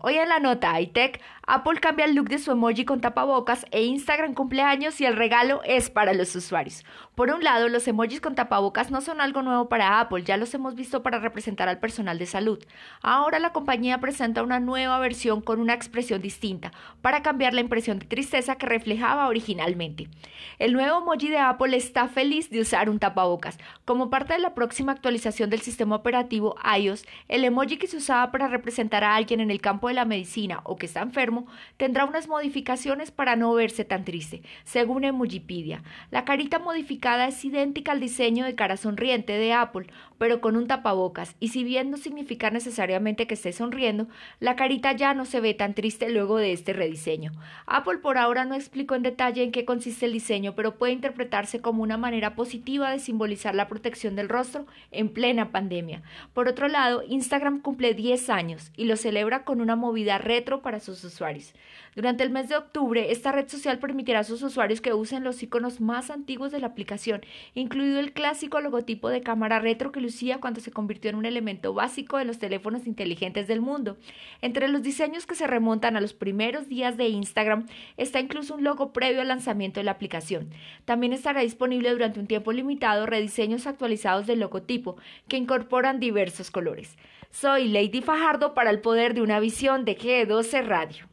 Hoy en la nota iTech, Apple cambia el look de su emoji con tapabocas e Instagram cumpleaños y el regalo es para los usuarios. Por un lado, los emojis con tapabocas no son algo nuevo para Apple, ya los hemos visto para representar al personal de salud. Ahora la compañía presenta una nueva versión con una expresión distinta, para cambiar la impresión de tristeza que reflejaba originalmente. El nuevo emoji de Apple está feliz de usar un tapabocas. Como parte de la próxima actualización del sistema operativo iOS, el emoji que se usaba para representar a alguien en el campo de la medicina o que está enfermo tendrá unas modificaciones para no verse tan triste, según Emojipedia. La carita modificada es idéntica al diseño de cara sonriente de Apple, pero con un tapabocas, y si bien no significa necesariamente que esté sonriendo, la carita ya no se ve tan triste luego de este rediseño. Apple por ahora no explicó en detalle en qué consiste el diseño, pero puede interpretarse como una manera positiva de simbolizar la protección del rostro en plena pandemia. Por otro lado, Instagram cumple 10 años y lo celebra con una movida retro para sus usuarios. Durante el mes de octubre, esta red social permitirá a sus usuarios que usen los iconos más antiguos de la aplicación, incluido el clásico logotipo de cámara retro que lucía cuando se convirtió en un elemento básico de los teléfonos inteligentes del mundo. Entre los diseños que se remontan a los primeros días de Instagram está incluso un logo previo al lanzamiento de la aplicación. También estará disponible durante un tiempo limitado rediseños actualizados del logotipo que incorporan diversos colores. Soy Lady Fajardo para el poder de una visión de G12 Radio.